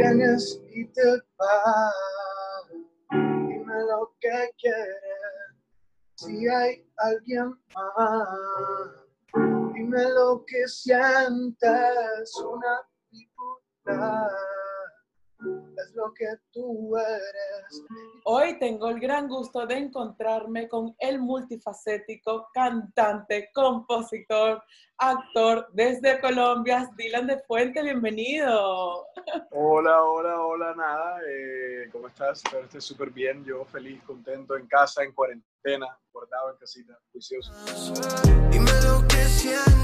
vienes y te vas. Dime lo que quieres, si hay alguien más. Dime lo que sientes, una bipolar es lo que tú eres. Hoy tengo el gran gusto de encontrarme con el multifacético cantante, compositor, actor desde Colombia, Dylan de Fuente, bienvenido. Hola, hola, hola, nada, eh, ¿cómo estás? Espero estés súper bien, yo feliz, contento, en casa, en cuarentena, guardado en casita, juicioso. Dime lo que sientes,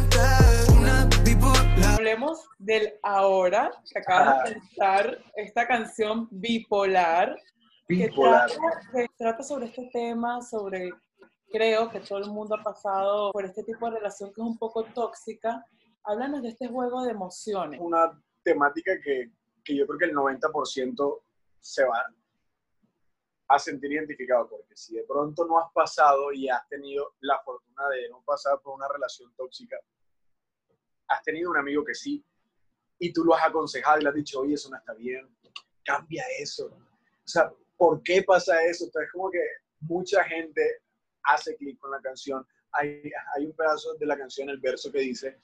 Hablemos del ahora, que acabas de cantar esta canción bipolar, bipolar. Que, trata, sobre este tema, sobre, creo que todo el mundo ha pasado por este tipo de relación que es un poco tóxica. Háblanos de este juego de emociones. Una temática que, que yo creo que el 90% se va a sentir identificado, porque si de pronto no has pasado y has tenido la fortuna de no pasar por una relación tóxica, has tenido un amigo que sí, y tú lo has aconsejado y le has dicho, oye, eso no está bien, cambia eso. O sea, ¿por qué pasa eso? Entonces, como que mucha gente hace clic con la canción. Hay, hay un pedazo de la canción, el verso que dice,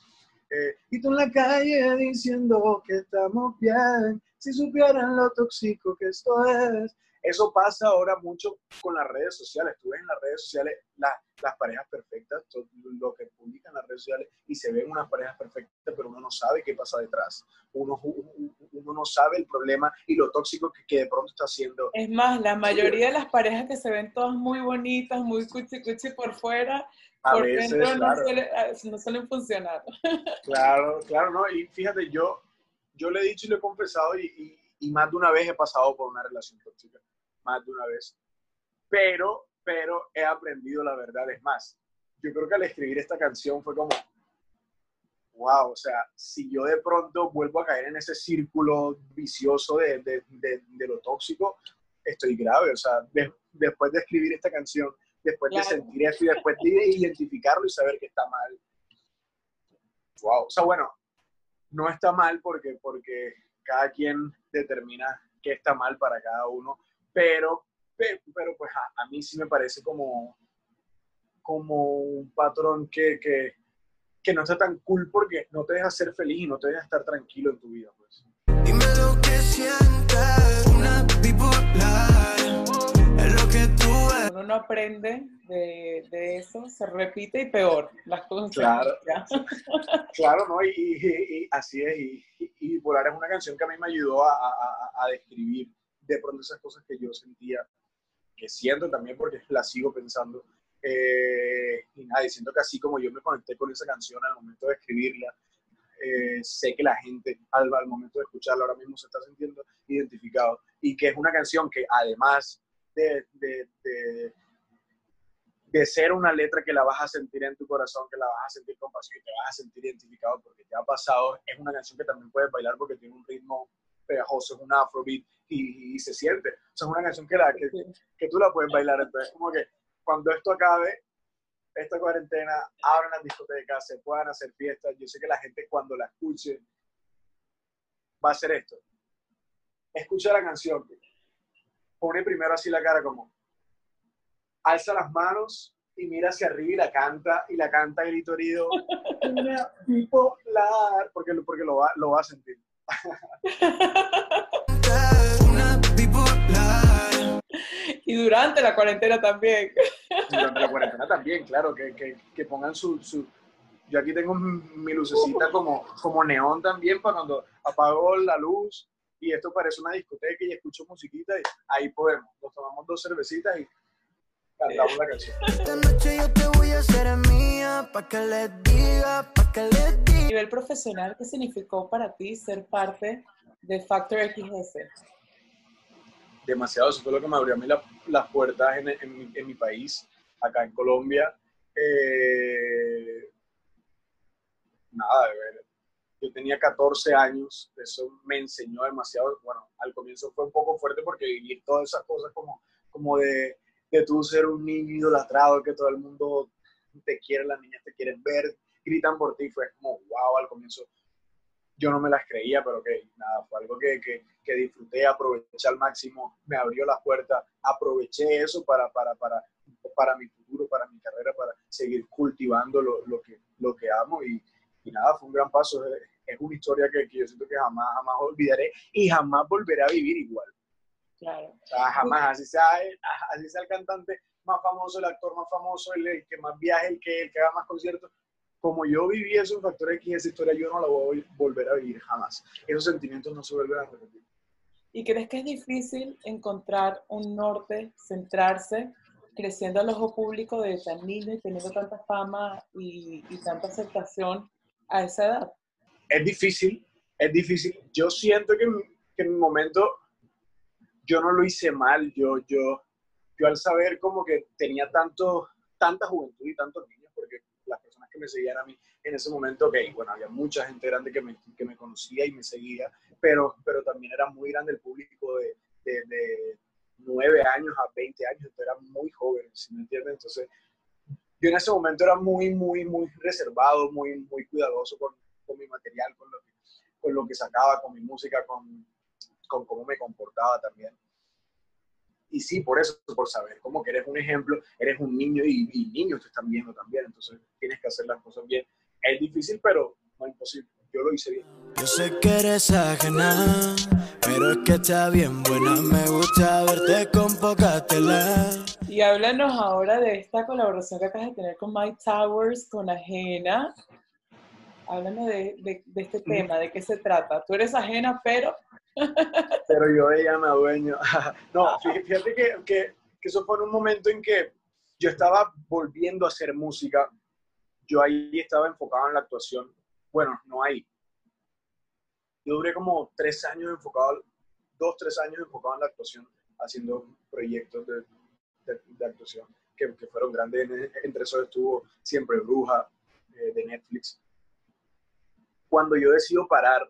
eh, y tú en la calle diciendo que estamos bien, si supieran lo tóxico que esto es, eso pasa ahora mucho con las redes sociales. Tú ves en las redes sociales las parejas perfectas, todo lo que publican las redes sociales, y se ven unas parejas perfectas, pero uno no sabe qué pasa detrás. Uno, uno no sabe el problema y lo tóxico que, que, de pronto está haciendo. Es más, la mayoría de las parejas que se ven todas muy bonitas, muy cuchi cuchi por fuera, a por veces, dentro claro. Ah, no, suelen funcionar. Claro, claro, ¿no? Y fíjate, yo, yo le he dicho y le he confesado y, y, y más de una vez he pasado por una relación tóxica más de una vez, pero, pero he aprendido la verdad. Es más, yo creo que al escribir esta canción fue como, wow, o sea, si yo de pronto vuelvo a caer en ese círculo vicioso de, de, de, lo tóxico, estoy grave. O sea, después de escribir esta canción, después de sentir eso y después de identificarlo y saber que está mal. Wow, o sea, bueno, no está mal porque, porque cada quien determina qué está mal para cada uno, pero, pero, pues a, mí sí me parece como, como un patrón que, que, que, no está tan cool porque no te deja ser feliz y no te deja estar tranquilo en tu vida. Pues. Dime lo que sientes, una bipolar, es lo que tú Uno no aprende de, de, eso, se repite y peor las cosas. Claro, claro ¿no? Y, y, así es. Y, Bipolar es una canción que a mí me ayudó a, a, a describir de pronto esas cosas que yo sentía, que siento también porque la sigo pensando. Eh, y nada, diciendo que así como yo me conecté con esa canción al momento de escribirla, eh, sé que la gente al, al, momento de escucharla ahora mismo se está sintiendo identificado y que es una canción que además de, de, de, de, ser una letra que la vas a sentir en tu corazón, que la vas a sentir con pasión y te vas a sentir identificado porque te ha pasado, es una canción que también puedes bailar porque tiene un ritmo pegajoso, es un afrobeat y, se siente. O sea, es una canción que, la, que, que tú la puedes bailar. Entonces, como que cuando esto acabe, esta cuarentena, abran las discotecas, se puedan hacer fiestas. Yo sé que la gente cuando la escuche va a hacer esto. Escucha la canción, pone primero así la cara como, alza las manos y mira hacia arriba y la canta, y la canta grito herido, bipolar, porque, porque lo, va, lo va a sentir. y durante la cuarentena también. Durante la cuarentena también, claro, que, que, que pongan su, su, Yo aquí tengo mi lucecita como, como neón también para cuando apago la luz y esto parece una discoteca y escucho musiquita y ahí podemos. Nos tomamos dos cervecitas y cantamos la canción. Esta noche yo te voy a hacer mía, pa' que les diga, pa' que les diga. Nivel profesional, ¿qué significó para ti ser parte de Factor XS? Demasiado, eso fue lo que me abrió a mí las puertas en, en, mi, país, acá en Colombia. Eh, nada, de ver. Yo tenía 14 años, eso me enseñó demasiado. Bueno, al comienzo fue un poco fuerte porque vivir todas esas cosas como, como de de tú ser un niño idolatrado, que todo el mundo te quiere, las niñas te quieren ver, gritan por ti, fue como wow al comienzo. yo no me las creía, pero que nada, fue algo que, que, que, disfruté, aproveché al máximo, me abrió las puertas, aproveché eso para, para, para, para mi futuro, para mi carrera, para seguir cultivando lo, lo que, lo que amo y, y, nada, fue un gran paso. Es una historia que, que, yo siento que jamás, jamás olvidaré y jamás volveré a vivir igual. Claro. O sea, jamás, así sea, así sea el cantante más famoso, el actor más famoso, el, el que más viaje, el que, el que haga más conciertos, como yo viví eso en Factor X, esa historia yo no la voy a volver a vivir jamás. Esos sentimientos no se vuelven a repetir. ¿Y crees que es difícil encontrar un norte, centrarse, creciendo al ojo público de tan niño y teniendo tanta fama y, y tanta aceptación a esa edad? Es difícil, es difícil. Yo siento que, que en mi momento yo no lo hice mal. Yo, yo, yo al saber como que tenía tanto, tanta juventud y tantos niños, que me seguían a mí en ese momento, ok, bueno, había mucha gente grande que me, que me conocía y me seguía, pero, pero también era muy grande el público de, de, de 9 años a 20 años, entonces era muy joven, ¿sí me entiendes? Entonces, yo en ese momento era muy, muy, muy reservado, muy, muy cuidadoso con, con mi material, con lo, que, con lo que sacaba, con mi música, con, con cómo me comportaba también y sí, por eso, por saber cómo que eres un ejemplo, eres un niño y, y, niños te están viendo también, entonces tienes que hacer las cosas bien. Es difícil, pero no es imposible. Yo lo hice bien. Yo sé que eres ajena, pero es que está bien buena. Me gusta verte con poca tela. Y háblanos ahora de esta colaboración que acabas de tener con Mike Towers, con Ajena. Háblanos de, de, de este tema, de qué se trata. Tú eres ajena, pero pero yo ella me adueño. no, fíjate que, que, eso fue en un momento en que yo estaba volviendo a hacer música. Yo ahí estaba enfocado en la actuación. Bueno, no ahí. Yo duré como tres años enfocado, dos, tres años enfocado en la actuación, haciendo proyectos de, de, de actuación que, que, fueron grandes. Entre esos estuvo Siempre Bruja, eh, de Netflix. Cuando yo decido parar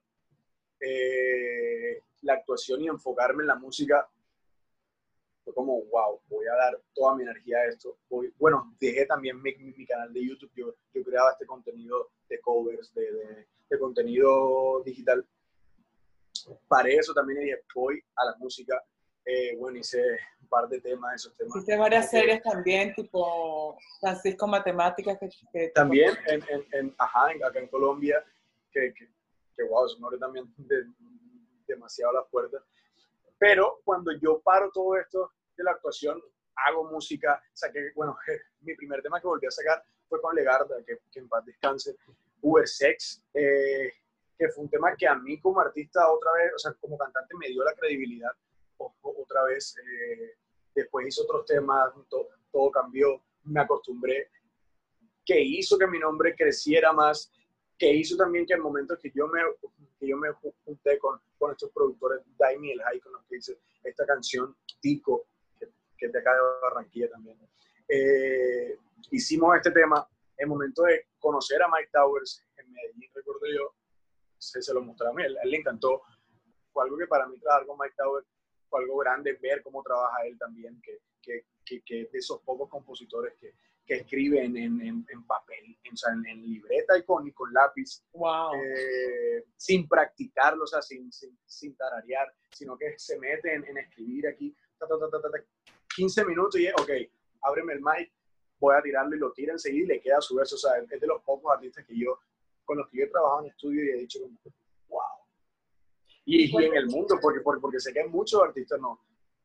eh, la actuación y enfocarme en la música, fue como, wow, voy a dar toda mi energía a esto. Voy, bueno, dejé también mi, mi, canal de YouTube, yo, yo, creaba este contenido de covers, de, de, de, contenido digital. Paré eso también y dije, voy a la música. Eh, bueno, hice un par de temas, esos temas. Hiciste varias series también, tipo Francisco Matemáticas. Que, que también, en, en, en, ajá, acá en Colombia, que, que que wow, eso me abre también de, demasiado las puertas. Pero cuando yo paro todo esto de la actuación, hago música, saqué, bueno, mi primer tema que volví a sacar fue con Legarda, que, que en paz descanse, Sex, eh, que fue un tema que a mí como artista otra vez, o sea, como cantante me dio la credibilidad o, o, otra vez. Eh, después hice otros temas, to, todo cambió, me acostumbré, que hizo que mi nombre creciera más, que hizo también que el momento que yo me, que yo me junté con, con estos productores, Daimi y el High, con los que hice esta canción, Tico, que, que es de acá de Barranquilla también, eh, hicimos este tema. En momento de conocer a Mike Towers en Medellín, recuerdo yo, se, se lo mostré a mí, a él, le encantó, fue algo que para mí trabajar con Mike Towers fue algo grande, ver cómo trabaja él también, que, que, que, que de esos pocos compositores que, que escriben en, en, en papel, en, o sea, en, en, libreta y con, y con lápiz, wow. eh, sin practicarlo, o sea, sin, sin, sin, tararear, sino que se meten en, escribir aquí, ta, ta, ta, 15 minutos y es, ok, ábreme el mic, voy a tirarlo y lo tira enseguida y le queda su verso, o sea, es de los pocos artistas que yo, con los que yo he trabajado en estudio y he dicho, wow. Y, y en el mundo, porque, porque, porque sé que hay muchos artistas no,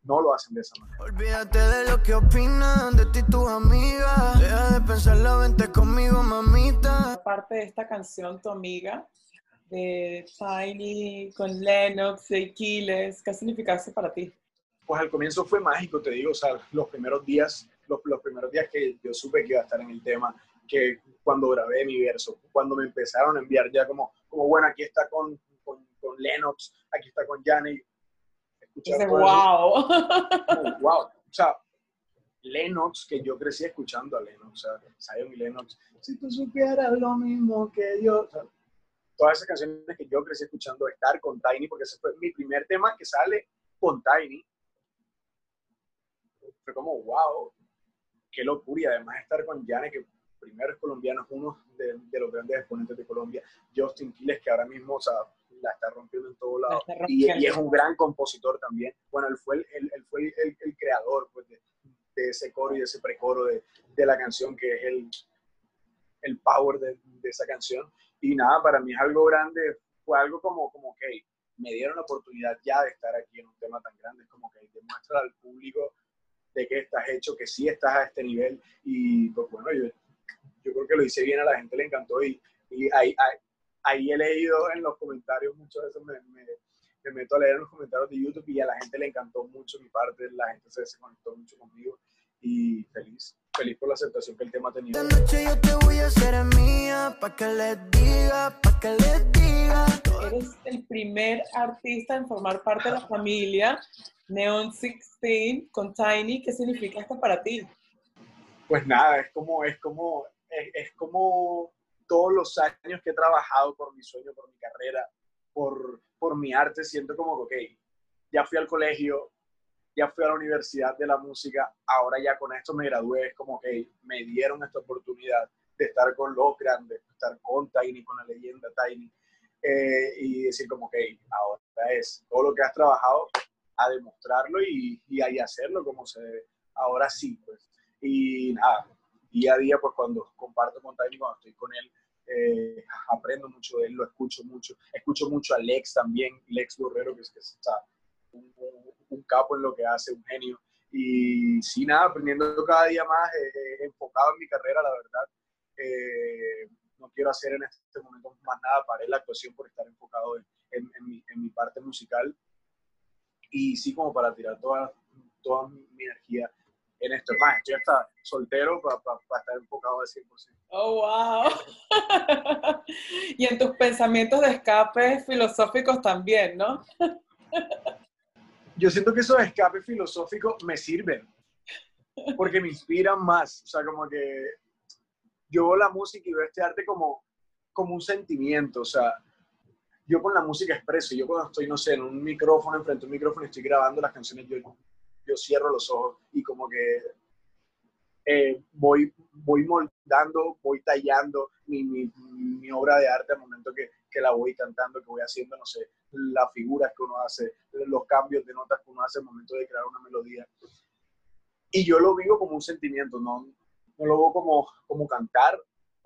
no lo hacen de esa manera. Olvídate de lo que opinan de ti tus amigas. Deja de pensarlo, vente conmigo, mamita. Aparte de esta canción, Tu Amiga, de Tiny, con Lennox, de Aquiles, ¿qué significa eso para ti? Pues al comienzo fue mágico, te digo, o sea, los primeros días, los, los primeros días que yo supe que iba a estar en el tema, que cuando grabé mi verso, cuando me empezaron a enviar ya como, como bueno, aquí está con, con, con Lennox, aquí está con Janet, Dice, wow. wow. O sea, Lennox, que yo crecí escuchando a Lennox, o sea, Zion y Lennox, si tú supieras lo mismo que yo, o sea, todas esas canciones que yo crecí escuchando, estar con Tiny, porque ese fue mi primer tema que sale con Tiny, fue como, wow, qué locura, y además estar con Janet, que primeros colombianos, uno de, los grandes exponentes de Colombia, Justin Quiles, que ahora mismo o sea, la está rompiendo en todo lado, y, es un gran compositor también. Bueno, él fue el, él fue el, creador pues, de, de, ese coro y de ese precoro de, de la canción, que es el, el power de, de, esa canción. Y nada, para mí es algo grande, fue algo como, como que me dieron la oportunidad ya de estar aquí en un tema tan grande, es como que demuestra al público de que estás hecho, que sí estás a este nivel. Y pues bueno, yo, yo creo que lo hice bien, a la gente le encantó y, y ahí, ahí, he leído en los comentarios, muchas veces me, me, meto a leer en los comentarios de YouTube y a la gente le encantó mucho mi parte, la gente se, se conectó mucho conmigo y feliz, feliz por la aceptación que el tema ha tenido. Esta noche yo te voy a hacer mía, pa' que les diga, pa' que les diga. Eres el primer artista en formar parte de la familia Neon 16 con Tiny. ¿Qué significa esto para ti? Pues nada, es como, es como, es, es como todos los años que he trabajado por mi sueño, por mi carrera, por, por mi arte, siento como que, ok, ya fui al colegio, ya fui a la universidad de la música, ahora ya con esto me gradué, es como que me dieron esta oportunidad de estar con los grandes, de estar con Tiny, con la leyenda Tiny, eh, y decir como que ahora es todo lo que has trabajado a demostrarlo y, y a hacerlo como se debe. Ahora sí, pues. Y nada, día a día, pues cuando comparto con Tiny, cuando estoy con él, eh, aprendo mucho de él, lo escucho mucho. Escucho mucho a Lex también, Lex Borrero, que es que está un, un, capo en lo que hace, un genio. Y sí, nada, aprendiendo cada día más, eh, eh, enfocado en mi carrera, la verdad. Eh, no quiero hacer en este momento más nada, paré la actuación por estar enfocado en, en, mi, en mi, parte musical. Y sí, como para tirar toda, toda mi, energía en esto. Más, estoy hasta soltero para, para, estar enfocado al 100%. Oh, wow. y en tus pensamientos de escape filosóficos también, ¿no? yo siento que esos escapes filosóficos me sirven porque me inspiran más. O sea, como que yo veo la música y veo este arte como, como un sentimiento. O sea, yo con la música expreso. Yo cuando estoy, no sé, en un micrófono, enfrente a un micrófono estoy grabando las canciones, yo, yo cierro los ojos y como que eh, voy, voy moldando, voy tallando mi, mi, mi, obra de arte al momento que, que la voy cantando, que voy haciendo, no sé, las figuras que uno hace, los cambios de notas que uno hace al momento de crear una melodía. Y yo lo vivo como un sentimiento, no, no lo veo como, como cantar,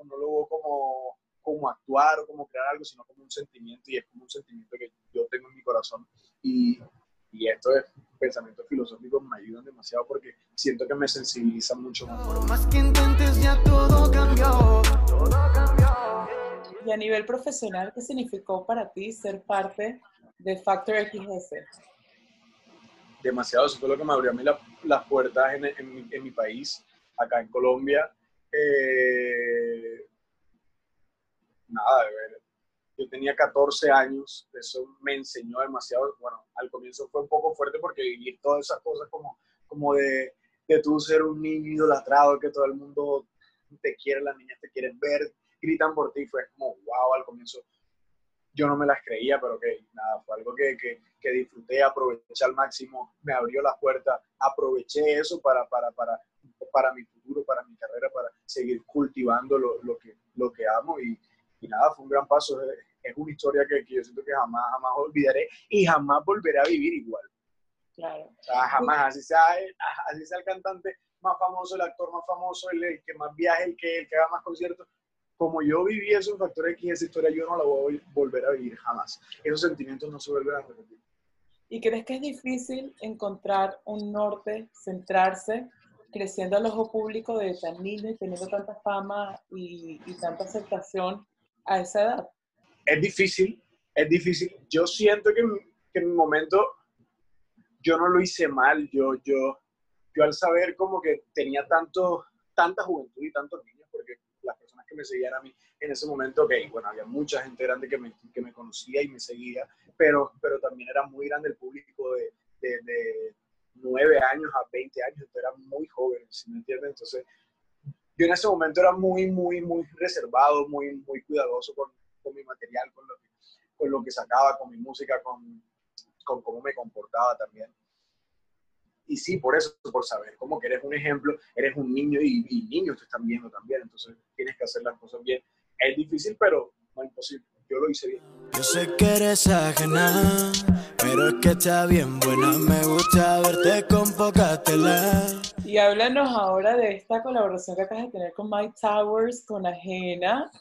no lo veo como, como actuar o como crear algo, sino como un sentimiento y es como un sentimiento que yo tengo en mi corazón. Y, y esto es pensamientos filosóficos me ayudan demasiado porque siento que me sensibilizan mucho más. más que intentes ya todo cambió, todo cambió. Y a nivel profesional, ¿qué significó para ti ser parte de Factor XS? Demasiado, eso fue lo que me abrió a mí las puertas en, en, mi, país, acá en Colombia. Eh, nada, yo tenía 14 años, eso me enseñó demasiado. Bueno, al comienzo fue un poco fuerte porque vivir todas esas cosas como, como de, de tú ser un niño idolatrado, que todo el mundo te quiere, las niñas te quieren ver, gritan por ti, fue como, wow, al comienzo yo no me las creía, pero que nada, fue algo que, que, disfruté, aproveché al máximo, me abrió las puertas, aproveché eso para, para, para, para mi futuro, para mi carrera, para seguir cultivando lo, lo que, lo que amo y, nada, fue un gran paso, es, es una historia que, que, yo siento que jamás, jamás olvidaré y jamás volveré a vivir igual. Claro. O sea, jamás, así sea, así sea el cantante más famoso, el actor más famoso, el, el que más viaje, el que, el que haga más conciertos, como yo viví eso en Factor X, esa historia yo no la voy a volver a vivir jamás. Esos sentimientos no se vuelven a repetir. ¿Y crees que es difícil encontrar un norte, centrarse, creciendo al ojo público de tan niño y teniendo tanta fama y, tanta aceptación a esa edad? Es difícil, es difícil. Yo siento que, que en mi momento yo no lo hice mal. Yo, yo, yo al saber como que tenía tanto, tanta juventud y tantos niños, porque las personas que me seguían a mí en ese momento, ok, bueno, había mucha gente grande que me, que me conocía y me seguía, pero, pero también era muy grande el público de, de, de 9 años a 20 años, era muy joven, ¿sí me entiendes? Entonces, yo en ese momento era muy, muy, muy reservado, muy, muy cuidadoso con, con mi material, con lo, que, con lo que sacaba, con mi música, con, con cómo me comportaba también. y sí, por eso, por saber, como que eres un ejemplo, eres un niño y, y niños te están viendo también, entonces tienes que hacer las cosas bien. Es difícil, pero no imposible. Yo lo hice bien. Yo sé que eres ajena, pero es que está bien buena. Me gusta verte con poca tela. Y háblanos ahora de esta colaboración que acabas de tener con Mike Towers, con Ajena.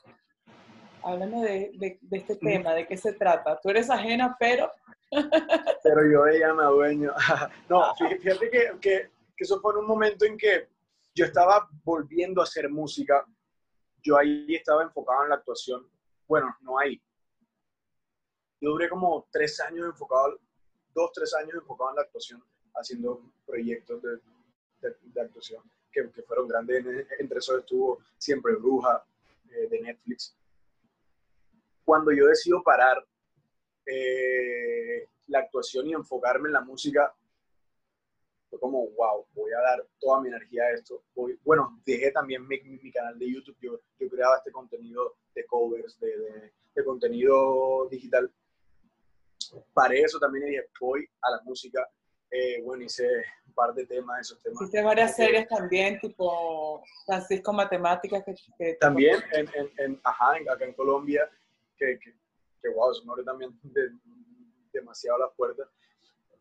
Háblanos de, de, de este tema, de qué se trata. Tú eres ajena, pero... pero yo de ella me adueño. no, fíjate que, que, que eso fue en un momento en que yo estaba volviendo a hacer música. Yo ahí estaba enfocado en la actuación bueno, no ahí. Yo duré como tres años enfocado, dos, tres años enfocado en la actuación, haciendo proyectos de, de, actuación que, que, fueron grandes. Entre esos estuvo Siempre Bruja, eh, de Netflix. Cuando yo decido parar eh, la actuación y enfocarme en la música, fue como, wow, voy a dar toda mi energía a esto. Voy, bueno, dejé también mi, mi, canal de YouTube, yo, yo, creaba este contenido de covers, de, de, de, contenido digital. Paré eso también y dije, voy a la música. Eh, bueno, hice un par de temas, esos temas. Hiciste varias series también, tipo Francisco Matemáticas. Que, que también, en, en, en, ajá, acá en Colombia, que, que, que wow, eso me abre también de, demasiado las puertas.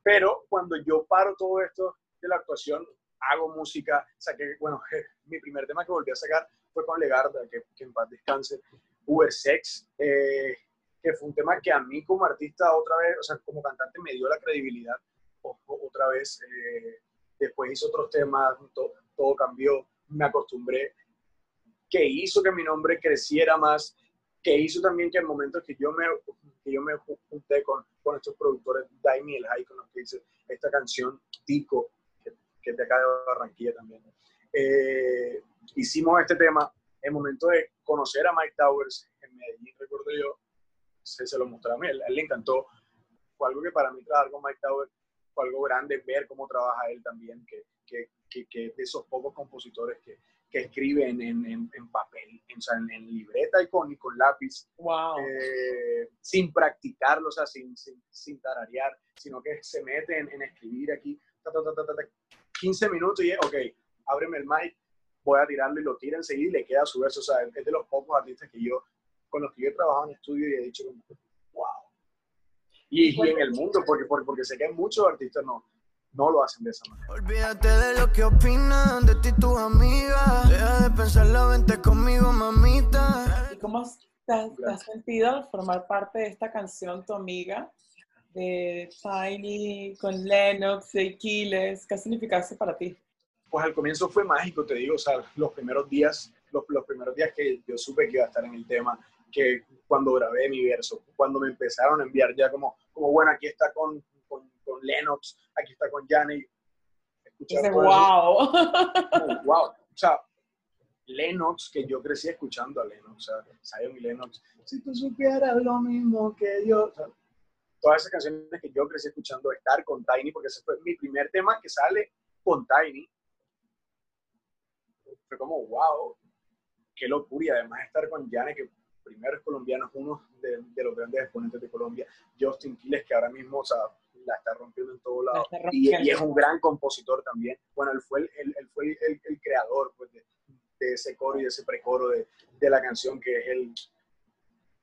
Pero cuando yo paro todo esto de la actuación, hago música, saqué, bueno, mi primer tema que volví a sacar fue con Legarda, que, que en paz descanse, Uber Sex, eh, que fue un tema que a mí como artista otra vez, o sea, como cantante me dio la credibilidad otra vez. Eh, después hice otros temas, to, todo cambió, me acostumbré, que hizo que mi nombre creciera más, que hizo también que el momento que yo me, que yo me junté con, con estos productores, Daimi El High, con los que hice esta canción, Tico, que, que es de acá de Barranquilla también. Eh, hicimos este tema en momento de conocer a Mike Towers en Medellín, recuerdo yo, se, se lo mostré a mí, a él, le encantó. Fue algo que para mí trabajar con Mike Towers fue algo grande, ver cómo trabaja él también, que, que, que, que de esos pocos compositores que, que escriben en, en, en papel, en, en, libreta y con, y con lápiz, wow. eh, sin practicarlo, o sea, sin, sin, sin, tararear, sino que se mete en, escribir aquí, ta, ta, ta, 15 minutos y es, ok, ábreme el mic, voy a tirarlo y lo tira enseguida y le queda su verso. O sea, es de los pocos artistas que yo, con los que yo he trabajado en estudio y he dicho, wow. Y, y en el mundo, porque, porque, porque sé que hay muchos artistas no, no lo hacen de esa manera. Olvídate de lo que opinan de ti tus amigas. Deja de pensarlo, vente conmigo, mamita. ¿Y cómo te has, te has sentido formar parte de esta canción, tu amiga? De Tiny, con Lennox, de Aquiles. ¿Qué significa eso para ti? Pues al comienzo fue mágico, te digo, o sea, los primeros días, los, los primeros días que yo supe que iba a estar en el tema, que cuando grabé mi verso, cuando me empezaron a enviar ya como, como bueno, aquí está con, con, Lennox, aquí está con Janet. wow. wow. O sea, Lennox, que yo crecí escuchando a Lennox, o sea, Zion y Lennox, si tú supieras lo mismo que yo. O sea, todas esas canciones que yo crecí escuchando, estar con Tiny, porque ese fue mi primer tema que sale con Tiny. Fue como, wow, qué locura. Y además estar con Janet, que primero es colombiano, es uno de, de, los grandes exponentes de Colombia. Justin Quiles, que ahora mismo, o sea, la está rompiendo en todos lados. Y, y, es un gran compositor también. Bueno, él fue el, él, él fue el, el creador pues, de, de, ese coro y de ese precoro de, de la canción, que es el,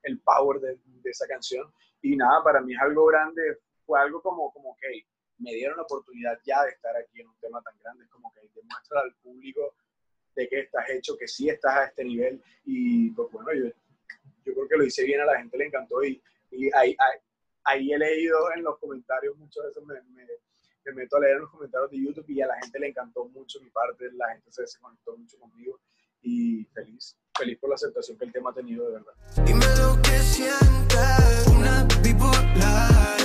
el power de, de, esa canción. Y nada, para mí es algo grande, fue algo como, como que me dieron la oportunidad ya de estar aquí en un tema tan grande, es como que demuestra al público de que estás hecho, que sí estás a este nivel. Y pues bueno, yo creo que lo hice bien, a la gente le encantó y, y ahí, ahí, ahí he leído en los comentarios, muchas veces me, me, me, meto a leer en los comentarios de YouTube y a la gente le encantó mucho mi parte, la gente se, se conectó mucho conmigo y feliz, feliz por la aceptación que el tema ha tenido de verdad. Dime lo que sientes, una bipolar,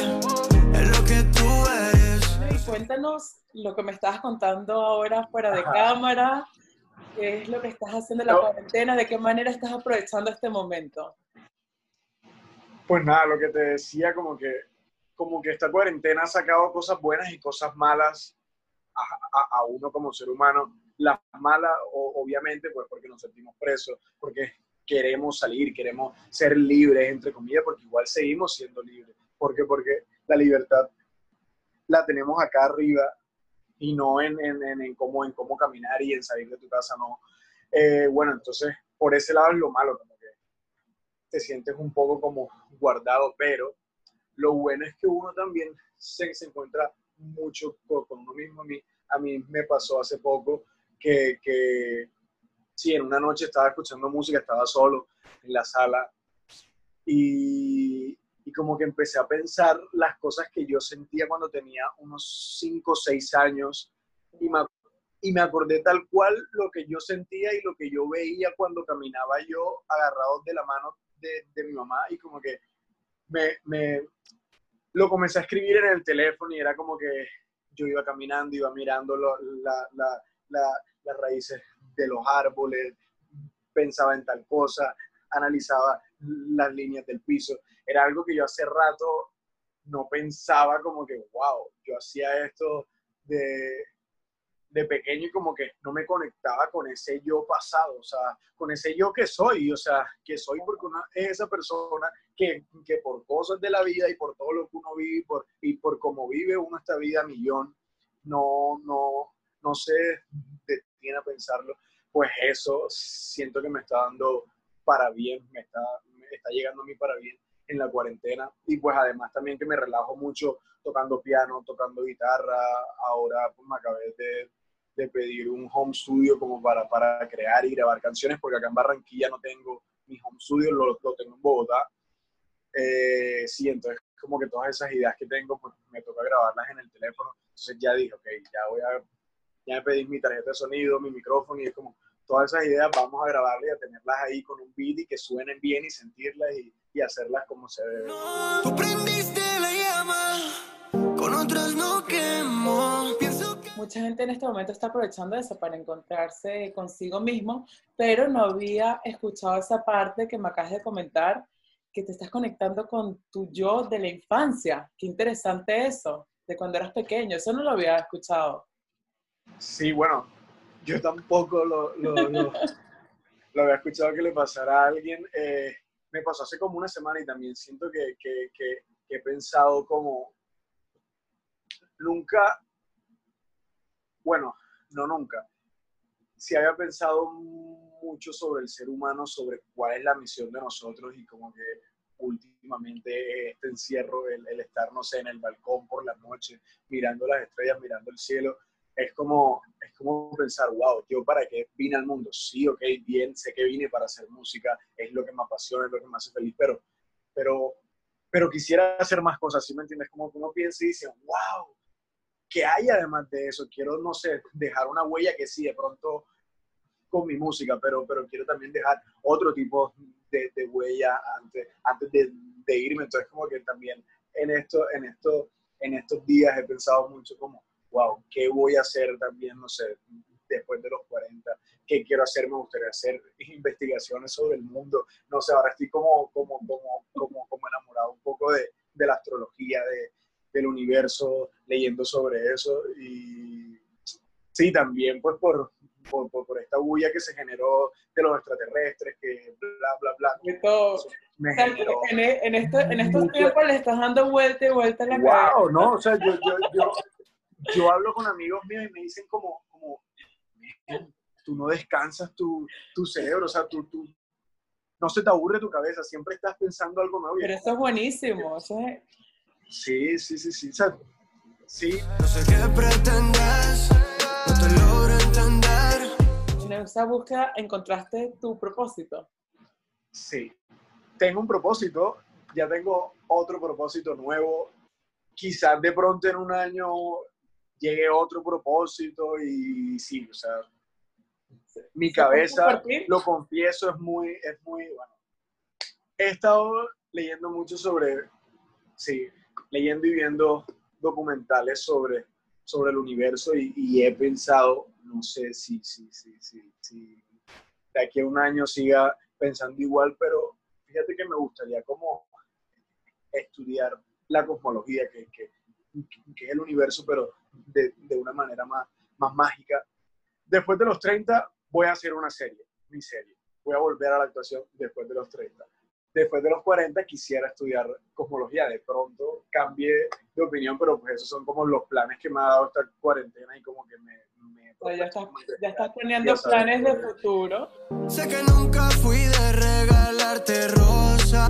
es lo que tú eres. Cuéntanos lo que me estabas contando ahora fuera de Ajá. cámara, qué es lo que estás haciendo en la no. cuarentena, de qué manera estás aprovechando este momento. Pues nada, lo que te decía, como que, como que esta cuarentena ha sacado cosas buenas y cosas malas a, a, a uno como ser humano. Las malas, obviamente, pues porque nos sentimos presos, porque queremos salir, queremos ser libres, entre comillas, porque igual seguimos siendo libres. ¿Por qué? Porque la libertad la tenemos acá arriba y no en, en, en, cómo, en cómo caminar y en salir de tu casa, no. Eh, bueno, entonces, por ese lado es lo malo, te sientes un poco como guardado, pero lo bueno es que uno también se, se encuentra mucho con, uno mismo. A mí, a mí me pasó hace poco que, que sí, en una noche estaba escuchando música, estaba solo en la sala y, y como que empecé a pensar las cosas que yo sentía cuando tenía unos 5 o 6 años y me, y me acordé tal cual lo que yo sentía y lo que yo veía cuando caminaba yo agarrado de la mano de, mi mamá y como que me, lo comencé a escribir en el teléfono y era como que yo iba caminando, iba mirando la, la, la, las raíces de los árboles, pensaba en tal cosa, analizaba las líneas del piso. Era algo que yo hace rato no pensaba como que, wow, yo hacía esto de, de pequeño y como que no me conectaba con ese yo pasado, o sea, con ese yo que soy, o sea, que soy porque una, es esa persona que, que, por cosas de la vida y por todo lo que uno vive y por, y por cómo vive uno esta vida millón, no, no, no se detiene a pensarlo, pues eso siento que me está dando para bien, me está, está llegando a mí para bien en la cuarentena. Y pues además también que me relajo mucho tocando piano, tocando guitarra, ahora pues me acabé de, de pedir un home studio como para, para crear y grabar canciones porque acá en Barranquilla no tengo mi home studio, lo, lo tengo en Bogotá. Eh, sí, entonces como que todas esas ideas que tengo pues me toca grabarlas en el teléfono, entonces ya dije, ok, ya voy a, ya me pedí mi tarjeta de sonido, mi micrófono y es como todas esas ideas vamos a grabarlas y a tenerlas ahí con un beat y que suenen bien y sentirlas y, y hacerlas como se debe. Tú prendiste la llama, con otras no quemo. Mucha gente en este momento está aprovechando eso para encontrarse consigo mismo, pero no había escuchado esa parte que me acabas de comentar, que te estás conectando con tu yo de la infancia. Qué interesante eso, de cuando eras pequeño. Eso no lo había escuchado. Sí, bueno, yo tampoco lo, lo, lo, había escuchado que le pasara a alguien. Eh, me pasó hace como una semana y también siento que, que, que, he pensado como nunca, bueno, no nunca, sí había pensado mucho sobre el ser humano, sobre cuál es la misión de nosotros y como que últimamente este encierro, el, el en el balcón por la noche, mirando las estrellas, mirando el cielo, es como, es como pensar, wow, yo para qué vine al mundo. Sí, ok, bien, sé que vine para hacer música, es lo que me apasiona, es lo que me hace feliz, pero, pero, pero quisiera hacer más cosas, ¿sí me entiendes? Como que uno piensa y dice, wow, ¿qué hay además de eso? Quiero, no sé, dejar una huella que sí, de pronto con mi música, pero, pero quiero también dejar otro tipo de, de huella antes, antes de, de, irme. Entonces, como que también en, esto, en, esto, en estos días he pensado mucho como, wow, ¿qué voy a hacer también, no sé, después de los 40? ¿Qué quiero hacer? Me gustaría hacer investigaciones sobre el mundo. No sé, ahora estoy como, como, como, como, como enamorado un poco de, de la astrología, de, del universo, leyendo sobre eso. Y sí, también pues por, por, por, esta bulla que se generó de los extraterrestres, que bla, bla, bla. en, e, en, esto, en, estos tiempos le estás dando vuelta y vuelta en la wow, Wow, no, o sea, yo, yo, yo, yo hablo con amigos míos y me dicen como, como tú no descansas tu, tu cerebro, o sea, tú, tú, no se te aburre tu cabeza, siempre estás pensando algo nuevo. Pero eso es buenísimo, Sí, sí, sí, sí, sí. No sé qué pretendes, no te logro entender. En esa búsqueda encontraste tu propósito. Sí, tengo un propósito, ya tengo otro propósito nuevo. Quizás de pronto en un año llegue otro propósito y sí, o sea, mi cabeza, lo confieso, es muy, es muy, bueno. He estado leyendo mucho sobre, sí, leyendo y viendo documentales sobre, sobre el universo y, he pensado, no sé si, si, si, si de aquí a un año siga pensando igual, pero fíjate que me gustaría como estudiar la cosmología, que, que, que es el universo, pero de, de, una manera más, más mágica. Después de los 30 voy a hacer una serie, mi serie. Voy a volver a la actuación después de los 30. Después de los 40 quisiera estudiar cosmología. De pronto cambie de opinión, pero pues esos son como los planes que me ha dado esta cuarentena y como que me... me pues ya, estás, ya estás poniendo planes de futuro. Sé que nunca fui de regalarte rosa